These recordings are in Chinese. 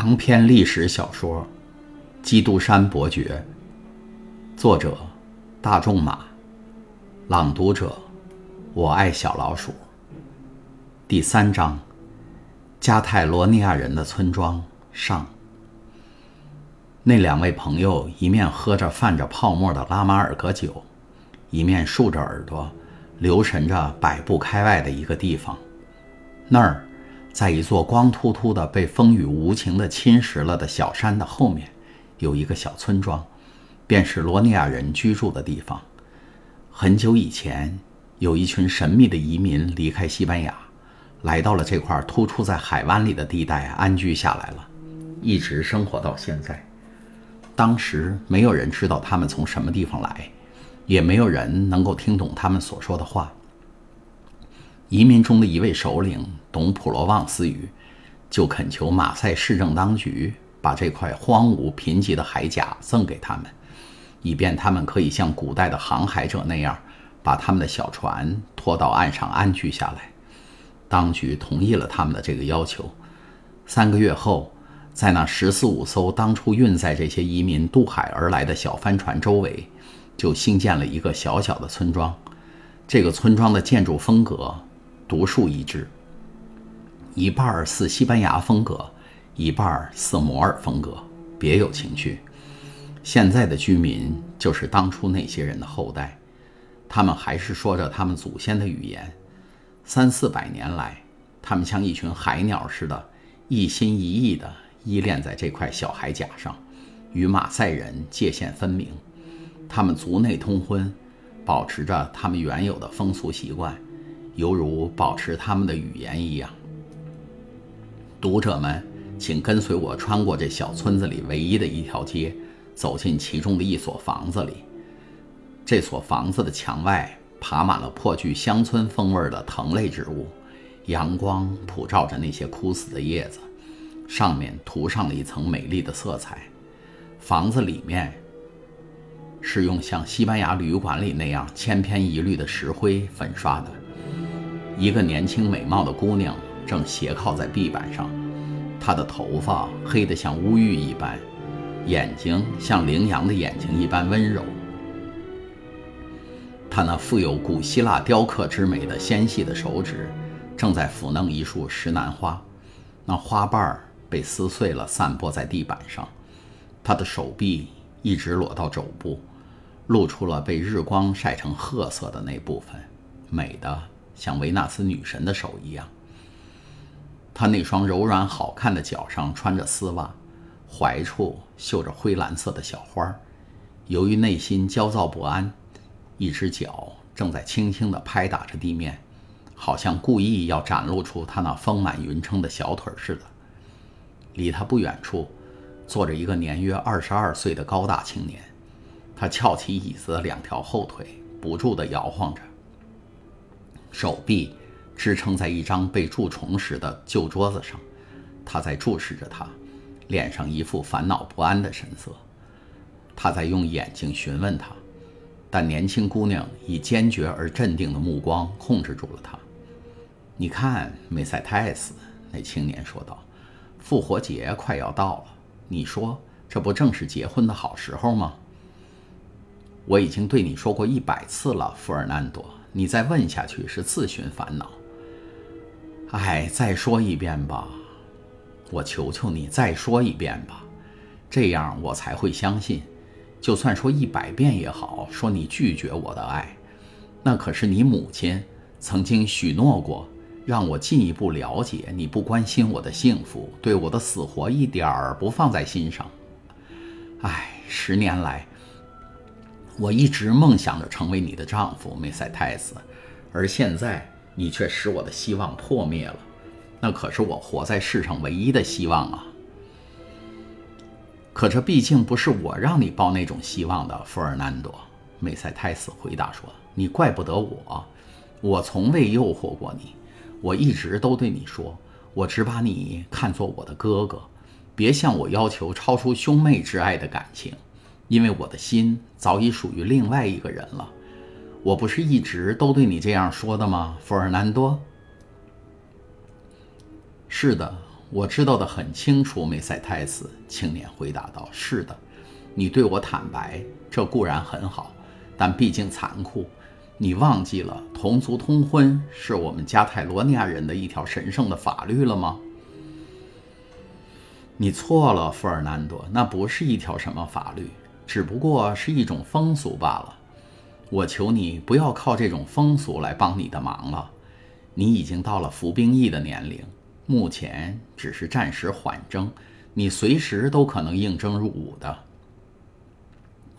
长篇历史小说《基督山伯爵》，作者大仲马，朗读者我爱小老鼠。第三章：加泰罗尼亚人的村庄上。那两位朋友一面喝着泛着泡沫的拉马尔格酒，一面竖着耳朵，留神着百步开外的一个地方，那儿。在一座光秃秃的、被风雨无情地侵蚀了的小山的后面，有一个小村庄，便是罗尼亚人居住的地方。很久以前，有一群神秘的移民离开西班牙，来到了这块突出在海湾里的地带，安居下来了，一直生活到现在。当时没有人知道他们从什么地方来，也没有人能够听懂他们所说的话。移民中的一位首领董普罗旺斯语，就恳求马赛市政当局把这块荒芜贫瘠的海甲赠给他们，以便他们可以像古代的航海者那样，把他们的小船拖到岸上安居下来。当局同意了他们的这个要求。三个月后，在那十四五艘当初运载这些移民渡海而来的小帆船周围，就兴建了一个小小的村庄。这个村庄的建筑风格。独树一帜，一半似西班牙风格，一半似摩尔风格，别有情趣。现在的居民就是当初那些人的后代，他们还是说着他们祖先的语言。三四百年来，他们像一群海鸟似的，一心一意地依恋在这块小海甲上，与马赛人界限分明。他们族内通婚，保持着他们原有的风俗习惯。犹如保持他们的语言一样。读者们，请跟随我穿过这小村子里唯一的一条街，走进其中的一所房子里。这所房子的墙外爬满了颇具乡村风味的藤类植物，阳光普照着那些枯死的叶子，上面涂上了一层美丽的色彩。房子里面是用像西班牙旅馆里那样千篇一律的石灰粉刷的。一个年轻美貌的姑娘正斜靠在壁板上，她的头发黑得像乌玉一般，眼睛像羚羊的眼睛一般温柔。她那富有古希腊雕刻之美的纤细的手指正在抚弄一束石楠花，那花瓣儿被撕碎了，散播在地板上。她的手臂一直裸到肘部，露出了被日光晒成褐色的那部分，美的。像维纳斯女神的手一样，她那双柔软好看的脚上穿着丝袜，踝处绣着灰蓝色的小花。由于内心焦躁不安，一只脚正在轻轻地拍打着地面，好像故意要展露出她那丰满匀称的小腿似的。离她不远处，坐着一个年约二十二岁的高大青年，他翘起椅子的两条后腿，不住地摇晃着。手臂支撑在一张被蛀虫时的旧桌子上，他在注视着他，脸上一副烦恼不安的神色。他在用眼睛询问他，但年轻姑娘以坚决而镇定的目光控制住了他。你看，梅赛泰斯，那青年说道：“复活节快要到了，你说这不正是结婚的好时候吗？”我已经对你说过一百次了，富尔南多。你再问下去是自寻烦恼。哎，再说一遍吧，我求求你再说一遍吧，这样我才会相信。就算说一百遍也好，说你拒绝我的爱，那可是你母亲曾经许诺过，让我进一步了解你不关心我的幸福，对我的死活一点儿不放在心上。哎，十年来。我一直梦想着成为你的丈夫，梅赛泰斯，而现在你却使我的希望破灭了。那可是我活在世上唯一的希望啊！可这毕竟不是我让你抱那种希望的，弗尔南多。梅赛泰斯回答说：“你怪不得我，我从未诱惑过你。我一直都对你说，我只把你看作我的哥哥，别向我要求超出兄妹之爱的感情。”因为我的心早已属于另外一个人了，我不是一直都对你这样说的吗，弗尔南多？是的，我知道的很清楚。”梅赛泰斯青年回答道：“是的，你对我坦白，这固然很好，但毕竟残酷。你忘记了同族通婚是我们加泰罗尼亚人的一条神圣的法律了吗？”你错了，弗尔南多，那不是一条什么法律，只不过是一种风俗罢了。我求你不要靠这种风俗来帮你的忙了。你已经到了服兵役的年龄，目前只是暂时缓征，你随时都可能应征入伍的。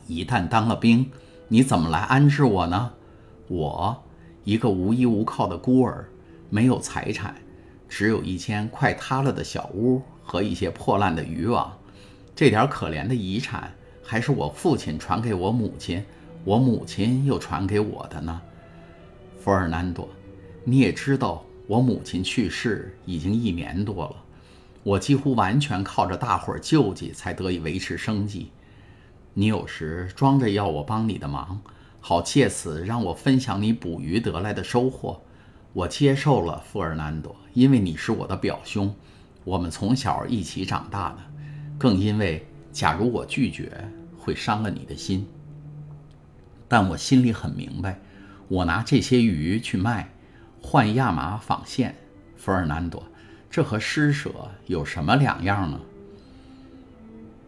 一旦当了兵，你怎么来安置我呢？我，一个无依无靠的孤儿，没有财产，只有一间快塌了的小屋。和一些破烂的渔网，这点可怜的遗产还是我父亲传给我母亲，我母亲又传给我的呢。弗尔南多，你也知道，我母亲去世已经一年多了，我几乎完全靠着大伙儿救济才得以维持生计。你有时装着要我帮你的忙，好借此让我分享你捕鱼得来的收获，我接受了，弗尔南多，因为你是我的表兄。我们从小一起长大的，更因为，假如我拒绝，会伤了你的心。但我心里很明白，我拿这些鱼去卖，换亚麻纺线，弗尔南多，这和施舍有什么两样呢？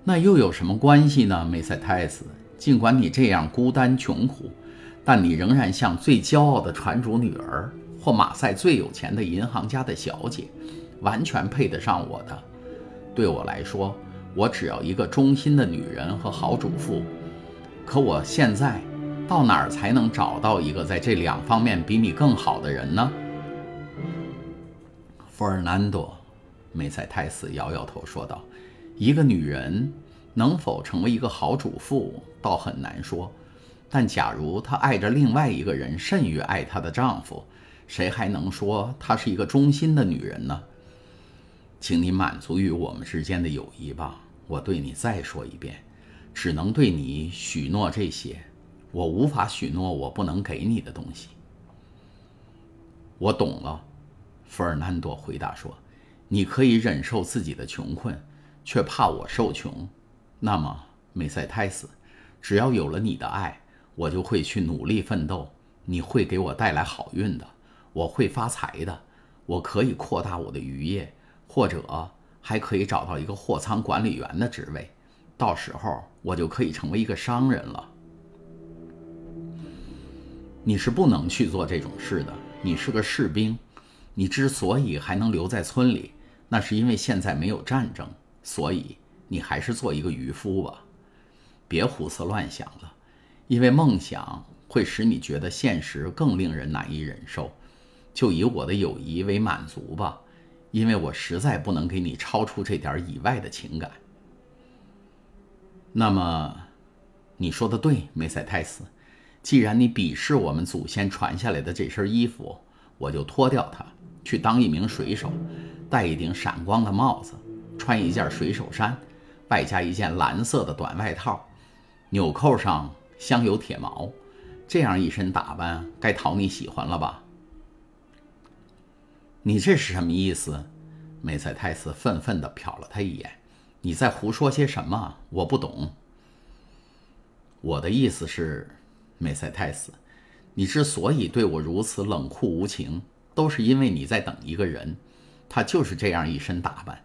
那又有什么关系呢？梅赛泰斯，尽管你这样孤单穷苦，但你仍然像最骄傲的船主女儿，或马赛最有钱的银行家的小姐。完全配得上我的。对我来说，我只要一个忠心的女人和好主妇。可我现在到哪儿才能找到一个在这两方面比你更好的人呢？弗尔南多，梅赛泰斯摇摇头说道：“一个女人能否成为一个好主妇，倒很难说。但假如她爱着另外一个人甚于爱她的丈夫，谁还能说她是一个忠心的女人呢？”请你满足于我们之间的友谊吧。我对你再说一遍，只能对你许诺这些，我无法许诺我不能给你的东西。我懂了，弗尔南多回答说：“你可以忍受自己的穷困，却怕我受穷。那么，梅赛泰斯，只要有了你的爱，我就会去努力奋斗。你会给我带来好运的，我会发财的，我可以扩大我的渔业。”或者还可以找到一个货仓管理员的职位，到时候我就可以成为一个商人了。你是不能去做这种事的。你是个士兵，你之所以还能留在村里，那是因为现在没有战争，所以你还是做一个渔夫吧。别胡思乱想了，因为梦想会使你觉得现实更令人难以忍受。就以我的友谊为满足吧。因为我实在不能给你超出这点以外的情感。那么，你说的对，梅赛泰斯。既然你鄙视我们祖先传下来的这身衣服，我就脱掉它，去当一名水手，戴一顶闪光的帽子，穿一件水手衫，外加一件蓝色的短外套，纽扣上镶有铁毛。这样一身打扮，该讨你喜欢了吧？你这是什么意思？梅赛泰斯愤愤地瞟了他一眼。你在胡说些什么？我不懂。我的意思是，梅赛泰斯，你之所以对我如此冷酷无情，都是因为你在等一个人，他就是这样一身打扮。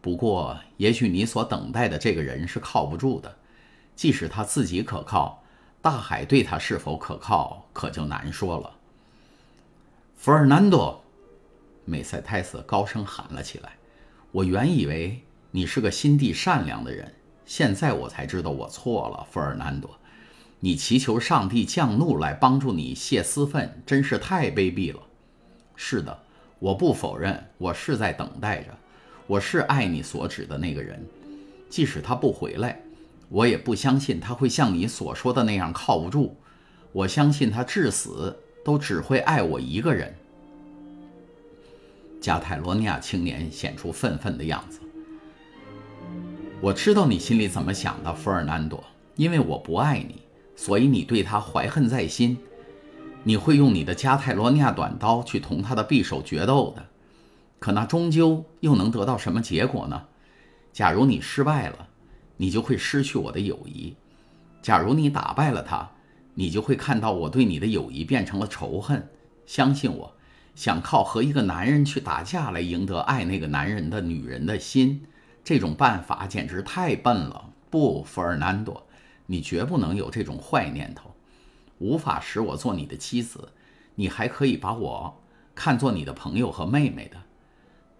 不过，也许你所等待的这个人是靠不住的。即使他自己可靠，大海对他是否可靠，可就难说了。弗尔南多。梅赛泰斯高声喊了起来：“我原以为你是个心地善良的人，现在我才知道我错了，弗尔南多。你祈求上帝降怒来帮助你泄私愤，真是太卑鄙了。是的，我不否认，我是在等待着，我是爱你所指的那个人。即使他不回来，我也不相信他会像你所说的那样靠不住。我相信他至死都只会爱我一个人。”加泰罗尼亚青年显出愤愤的样子。我知道你心里怎么想的，弗尔南多。因为我不爱你，所以你对他怀恨在心。你会用你的加泰罗尼亚短刀去同他的匕首决斗的。可那终究又能得到什么结果呢？假如你失败了，你就会失去我的友谊；假如你打败了他，你就会看到我对你的友谊变成了仇恨。相信我，想靠和一个男人去打架来赢得爱那个男人的女人的心，这种办法简直太笨了。不，弗尔南多，你绝不能有这种坏念头，无法使我做你的妻子。你还可以把我看作你的朋友和妹妹的。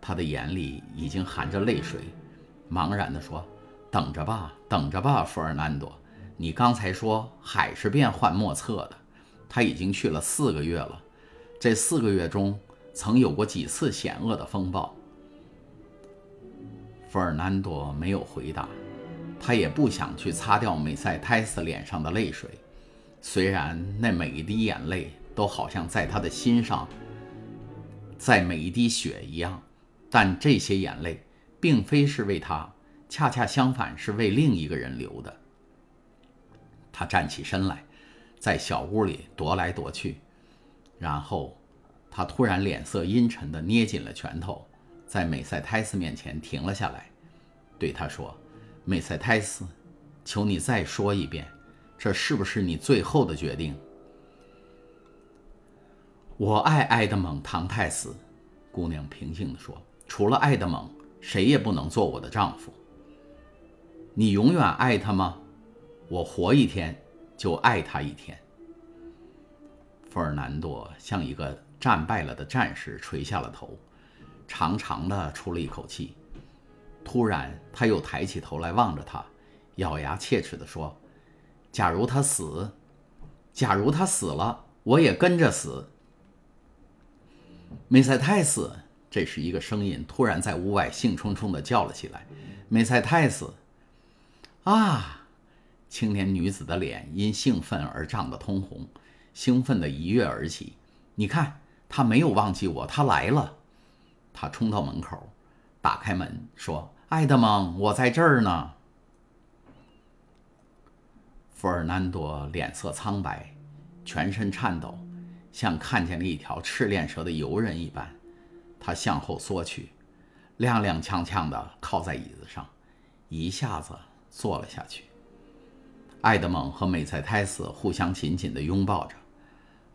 他的眼里已经含着泪水，茫然地说：“等着吧，等着吧，弗尔南多。你刚才说海是变幻莫测的，他已经去了四个月了。这四个月中曾有过几次险恶的风暴。”弗尔南多没有回答，他也不想去擦掉美塞泰斯脸上的泪水，虽然那每一滴眼泪。都好像在他的心上，在每一滴血一样，但这些眼泪并非是为他，恰恰相反是为另一个人流的。他站起身来，在小屋里踱来踱去，然后他突然脸色阴沉地捏紧了拳头，在美塞泰斯面前停了下来，对他说：“美塞泰斯，求你再说一遍，这是不是你最后的决定？”我爱埃德蒙·唐泰斯，姑娘平静地说：“除了埃德蒙，谁也不能做我的丈夫。你永远爱他吗？我活一天，就爱他一天。”费尔南多像一个战败了的战士，垂下了头，长长的出了一口气。突然，他又抬起头来望着他，咬牙切齿地说：“假如他死，假如他死了，我也跟着死。”梅赛泰斯，这时一个声音突然在屋外兴冲冲地叫了起来：“梅赛泰斯！”啊！青年女子的脸因兴奋而涨得通红，兴奋地一跃而起。你看，他没有忘记我，他来了。他冲到门口，打开门说：“爱德蒙，我在这儿呢。”弗尔南多脸色苍白，全身颤抖。像看见了一条赤练蛇的游人一般，他向后缩去，踉踉跄跄地靠在椅子上，一下子坐了下去。爱德蒙和美塞泰斯互相紧紧地拥抱着。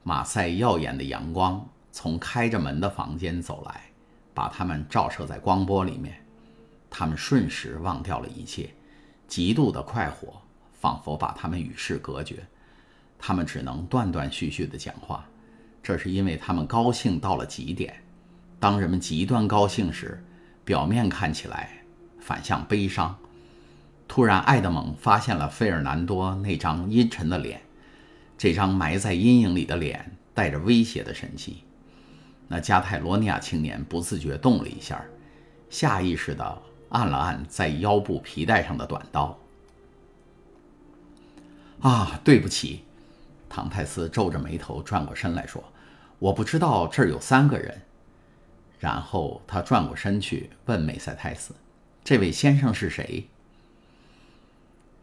马赛耀眼的阳光从开着门的房间走来，把他们照射在光波里面。他们瞬时忘掉了一切，极度的快活仿佛把他们与世隔绝。他们只能断断续续地讲话。这是因为他们高兴到了极点。当人们极端高兴时，表面看起来反向悲伤。突然，爱德蒙发现了费尔南多那张阴沉的脸，这张埋在阴影里的脸带着威胁的神气。那加泰罗尼亚青年不自觉动了一下，下意识地按了按在腰部皮带上的短刀。啊，对不起。唐泰斯皱着眉头转过身来说：“我不知道这儿有三个人。”然后他转过身去问梅赛泰斯：“这位先生是谁？”“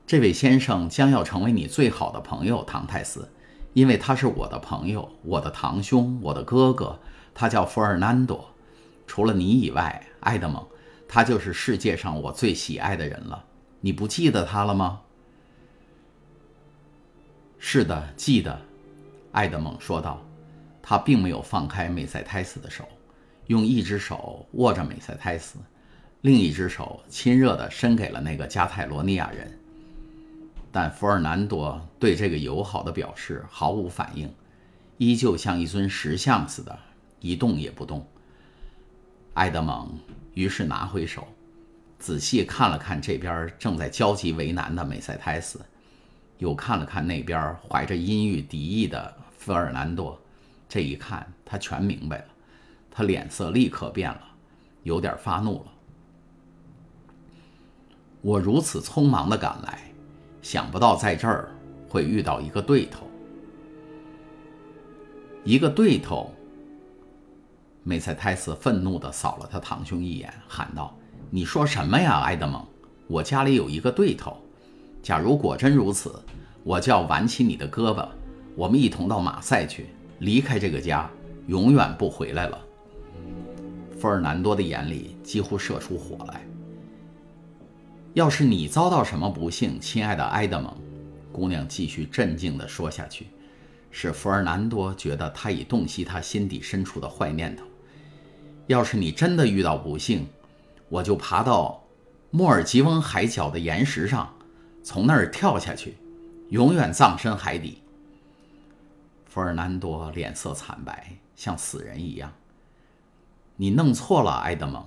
这位先生将要成为你最好的朋友，唐泰斯，因为他是我的朋友，我的堂兄，我的哥哥。他叫弗尔南多。除了你以外，埃德蒙，他就是世界上我最喜爱的人了。你不记得他了吗？”是的，记得，爱德蒙说道。他并没有放开美塞泰斯的手，用一只手握着美塞泰斯，另一只手亲热地伸给了那个加泰罗尼亚人。但弗尔南多对这个友好的表示毫无反应，依旧像一尊石像似的，一动也不动。埃德蒙于是拿回手，仔细看了看这边正在焦急为难的美塞泰斯。又看了看那边怀着阴郁敌意的费尔南多，这一看他全明白了，他脸色立刻变了，有点发怒了。我如此匆忙的赶来，想不到在这儿会遇到一个对头。一个对头。梅赛泰斯愤怒地扫了他堂兄一眼，喊道：“你说什么呀，埃德蒙？我家里有一个对头。”假如果真如此，我就要挽起你的胳膊，我们一同到马赛去，离开这个家，永远不回来了。费尔南多的眼里几乎射出火来。要是你遭到什么不幸，亲爱的埃德蒙，姑娘继续镇静地说下去，使弗尔南多觉得他已洞悉他心底深处的坏念头。要是你真的遇到不幸，我就爬到莫尔吉翁海角的岩石上，从那儿跳下去，永远葬身海底。弗尔南多脸色惨白，像死人一样。你弄错了，埃德蒙，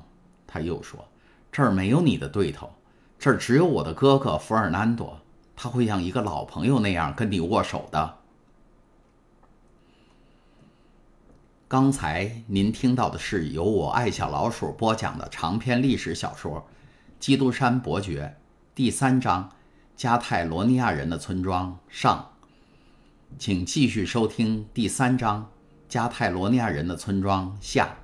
他又说：“这儿没有你的对头，这儿只有我的哥哥弗尔南多，他会像一个老朋友那样跟你握手的。”刚才您听到的是由我爱小老鼠播讲的长篇历史小说《基督山伯爵》第三章《加泰罗尼亚人的村庄》上。请继续收听第三章《加泰罗尼亚人的村庄》下。